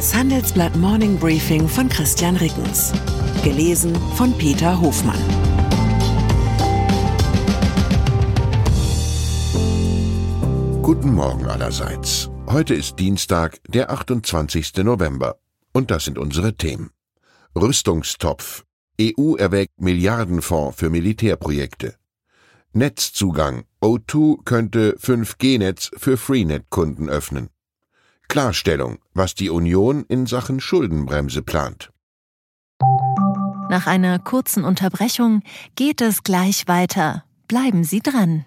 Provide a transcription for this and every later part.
Das Handelsblatt Morning Briefing von Christian Rickens. Gelesen von Peter Hofmann. Guten Morgen allerseits. Heute ist Dienstag, der 28. November. Und das sind unsere Themen. Rüstungstopf. EU erwägt Milliardenfonds für Militärprojekte. Netzzugang. O2 könnte 5G-Netz für Freenet-Kunden öffnen. Klarstellung, was die Union in Sachen Schuldenbremse plant. Nach einer kurzen Unterbrechung geht es gleich weiter. Bleiben Sie dran.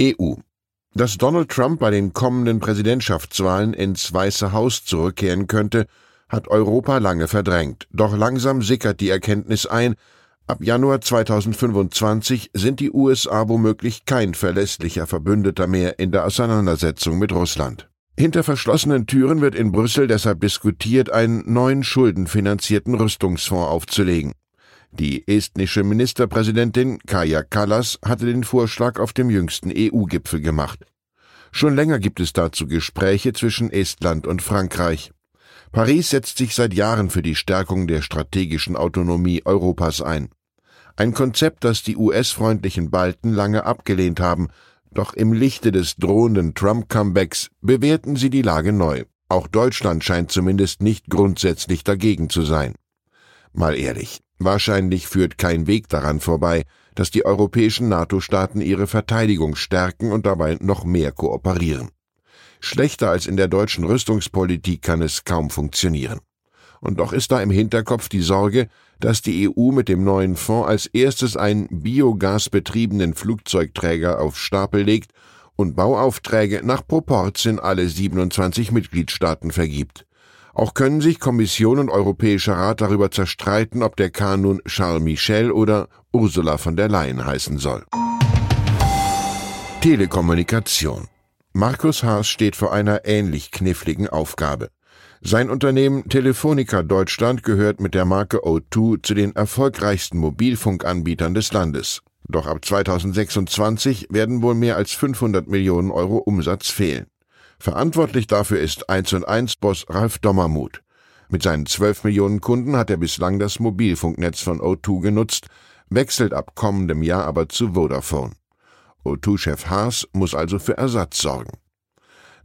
EU. Dass Donald Trump bei den kommenden Präsidentschaftswahlen ins Weiße Haus zurückkehren könnte, hat Europa lange verdrängt. Doch langsam sickert die Erkenntnis ein, ab Januar 2025 sind die USA womöglich kein verlässlicher Verbündeter mehr in der Auseinandersetzung mit Russland. Hinter verschlossenen Türen wird in Brüssel deshalb diskutiert, einen neuen schuldenfinanzierten Rüstungsfonds aufzulegen. Die estnische Ministerpräsidentin Kaja Kallas hatte den Vorschlag auf dem jüngsten EU-Gipfel gemacht. Schon länger gibt es dazu Gespräche zwischen Estland und Frankreich. Paris setzt sich seit Jahren für die Stärkung der strategischen Autonomie Europas ein. Ein Konzept, das die US-freundlichen Balten lange abgelehnt haben, doch im Lichte des drohenden Trump-Comebacks bewerten sie die Lage neu. Auch Deutschland scheint zumindest nicht grundsätzlich dagegen zu sein. Mal ehrlich, Wahrscheinlich führt kein Weg daran vorbei, dass die europäischen NATO-Staaten ihre Verteidigung stärken und dabei noch mehr kooperieren. Schlechter als in der deutschen Rüstungspolitik kann es kaum funktionieren. Und doch ist da im Hinterkopf die Sorge, dass die EU mit dem neuen Fonds als erstes einen biogasbetriebenen Flugzeugträger auf Stapel legt und Bauaufträge nach Proporz in alle 27 Mitgliedstaaten vergibt. Auch können sich Kommission und Europäischer Rat darüber zerstreiten, ob der Kahn nun Charles Michel oder Ursula von der Leyen heißen soll. Telekommunikation. Markus Haas steht vor einer ähnlich kniffligen Aufgabe. Sein Unternehmen Telefonica Deutschland gehört mit der Marke O2 zu den erfolgreichsten Mobilfunkanbietern des Landes. Doch ab 2026 werden wohl mehr als 500 Millionen Euro Umsatz fehlen. Verantwortlich dafür ist 1 und 1 Boss Ralf Dommermuth. Mit seinen 12 Millionen Kunden hat er bislang das Mobilfunknetz von O2 genutzt, wechselt ab kommendem Jahr aber zu Vodafone. O2-Chef Haas muss also für Ersatz sorgen.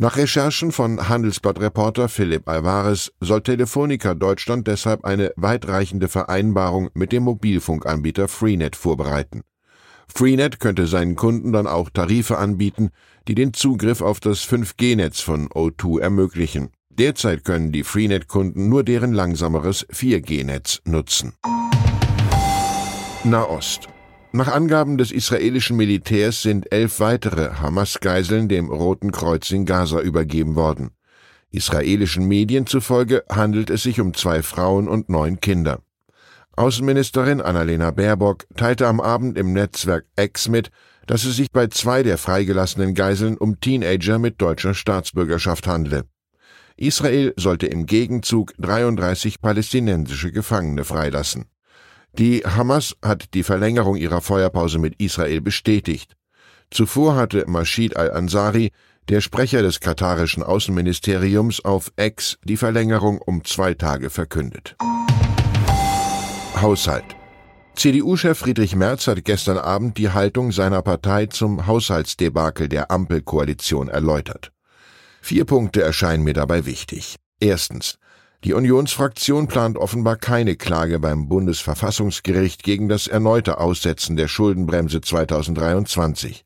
Nach Recherchen von Handelsblatt-Reporter Philipp Alvarez soll Telefonica Deutschland deshalb eine weitreichende Vereinbarung mit dem Mobilfunkanbieter Freenet vorbereiten. Freenet könnte seinen Kunden dann auch Tarife anbieten, die den Zugriff auf das 5G-Netz von O2 ermöglichen. Derzeit können die Freenet-Kunden nur deren langsameres 4G-Netz nutzen. Nahost. Nach Angaben des israelischen Militärs sind elf weitere Hamas-Geiseln dem Roten Kreuz in Gaza übergeben worden. Israelischen Medien zufolge handelt es sich um zwei Frauen und neun Kinder. Außenministerin Annalena Baerbock teilte am Abend im Netzwerk X mit, dass es sich bei zwei der freigelassenen Geiseln um Teenager mit deutscher Staatsbürgerschaft handle. Israel sollte im Gegenzug 33 palästinensische Gefangene freilassen. Die Hamas hat die Verlängerung ihrer Feuerpause mit Israel bestätigt. Zuvor hatte Mashid al-Ansari, der Sprecher des katarischen Außenministeriums, auf X die Verlängerung um zwei Tage verkündet. Haushalt. CDU-Chef Friedrich Merz hat gestern Abend die Haltung seiner Partei zum Haushaltsdebakel der Ampelkoalition erläutert. Vier Punkte erscheinen mir dabei wichtig. Erstens. Die Unionsfraktion plant offenbar keine Klage beim Bundesverfassungsgericht gegen das erneute Aussetzen der Schuldenbremse 2023.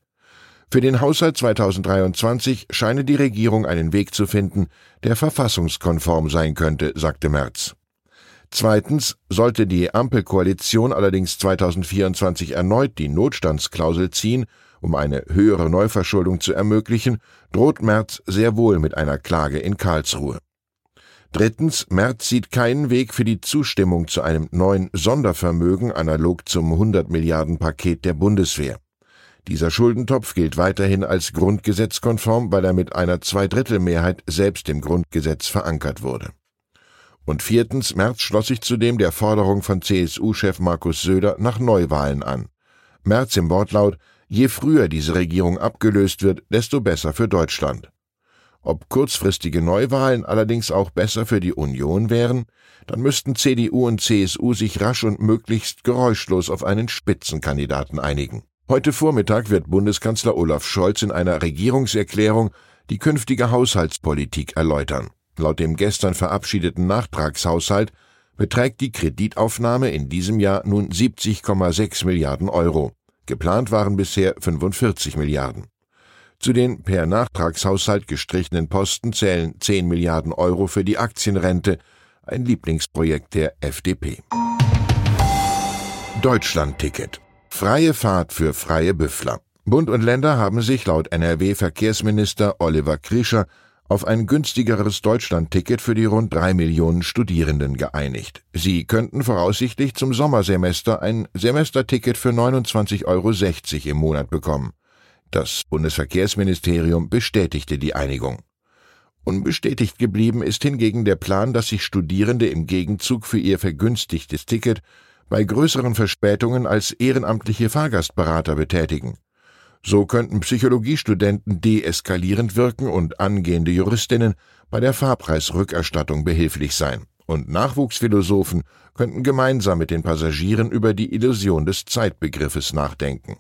Für den Haushalt 2023 scheine die Regierung einen Weg zu finden, der verfassungskonform sein könnte, sagte Merz. Zweitens sollte die Ampelkoalition allerdings 2024 erneut die Notstandsklausel ziehen, um eine höhere Neuverschuldung zu ermöglichen, droht Merz sehr wohl mit einer Klage in Karlsruhe. Drittens, Merz sieht keinen Weg für die Zustimmung zu einem neuen Sondervermögen analog zum 100 Milliarden Paket der Bundeswehr. Dieser Schuldentopf gilt weiterhin als grundgesetzkonform, weil er mit einer Zweidrittelmehrheit selbst im Grundgesetz verankert wurde. Und viertens, Merz schloss sich zudem der Forderung von CSU-Chef Markus Söder nach Neuwahlen an. Merz im Wortlaut, je früher diese Regierung abgelöst wird, desto besser für Deutschland. Ob kurzfristige Neuwahlen allerdings auch besser für die Union wären, dann müssten CDU und CSU sich rasch und möglichst geräuschlos auf einen Spitzenkandidaten einigen. Heute Vormittag wird Bundeskanzler Olaf Scholz in einer Regierungserklärung die künftige Haushaltspolitik erläutern. Laut dem gestern verabschiedeten Nachtragshaushalt beträgt die Kreditaufnahme in diesem Jahr nun 70,6 Milliarden Euro. Geplant waren bisher 45 Milliarden. Zu den per Nachtragshaushalt gestrichenen Posten zählen 10 Milliarden Euro für die Aktienrente, ein Lieblingsprojekt der FDP. Deutschlandticket. Freie Fahrt für freie Büffler. Bund und Länder haben sich laut NRW-Verkehrsminister Oliver Krischer auf ein günstigeres Deutschlandticket für die rund drei Millionen Studierenden geeinigt. Sie könnten voraussichtlich zum Sommersemester ein Semesterticket für 29,60 Euro im Monat bekommen. Das Bundesverkehrsministerium bestätigte die Einigung. Unbestätigt geblieben ist hingegen der Plan, dass sich Studierende im Gegenzug für ihr vergünstigtes Ticket bei größeren Verspätungen als ehrenamtliche Fahrgastberater betätigen. So könnten Psychologiestudenten deeskalierend wirken und angehende Juristinnen bei der Fahrpreisrückerstattung behilflich sein. Und Nachwuchsphilosophen könnten gemeinsam mit den Passagieren über die Illusion des Zeitbegriffes nachdenken.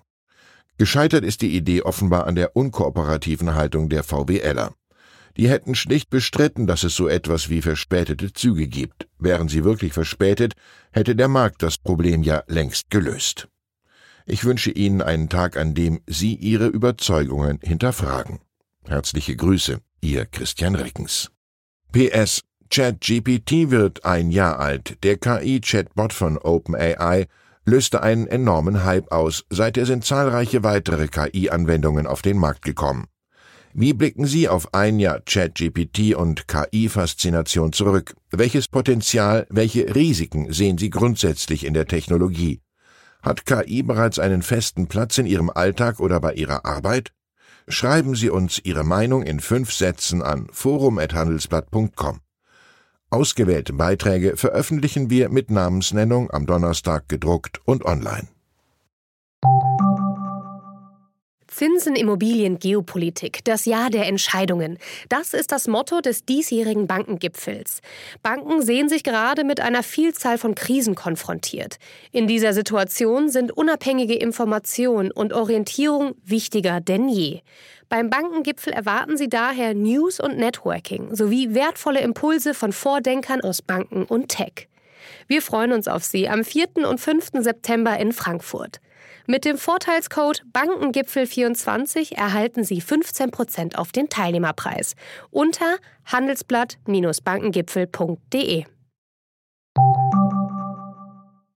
Gescheitert ist die Idee offenbar an der unkooperativen Haltung der VWLer. Die hätten schlicht bestritten, dass es so etwas wie verspätete Züge gibt. Wären sie wirklich verspätet, hätte der Markt das Problem ja längst gelöst. Ich wünsche Ihnen einen Tag, an dem Sie Ihre Überzeugungen hinterfragen. Herzliche Grüße, Ihr Christian Reckens. PS ChatGPT wird ein Jahr alt. Der KI-Chatbot von OpenAI löste einen enormen Hype aus. Seither sind zahlreiche weitere KI-Anwendungen auf den Markt gekommen. Wie blicken Sie auf ein Jahr ChatGPT und KI-Faszination zurück? Welches Potenzial, welche Risiken sehen Sie grundsätzlich in der Technologie? Hat KI bereits einen festen Platz in Ihrem Alltag oder bei Ihrer Arbeit? Schreiben Sie uns Ihre Meinung in fünf Sätzen an forum.handelsblatt.com. Ausgewählte Beiträge veröffentlichen wir mit Namensnennung am Donnerstag gedruckt und online. Zinsen, Immobilien, Geopolitik, das Jahr der Entscheidungen. Das ist das Motto des diesjährigen Bankengipfels. Banken sehen sich gerade mit einer Vielzahl von Krisen konfrontiert. In dieser Situation sind unabhängige Information und Orientierung wichtiger denn je. Beim Bankengipfel erwarten Sie daher News und Networking sowie wertvolle Impulse von Vordenkern aus Banken und Tech. Wir freuen uns auf Sie am 4. und 5. September in Frankfurt. Mit dem Vorteilscode Bankengipfel24 erhalten Sie 15% auf den Teilnehmerpreis unter handelsblatt-bankengipfel.de.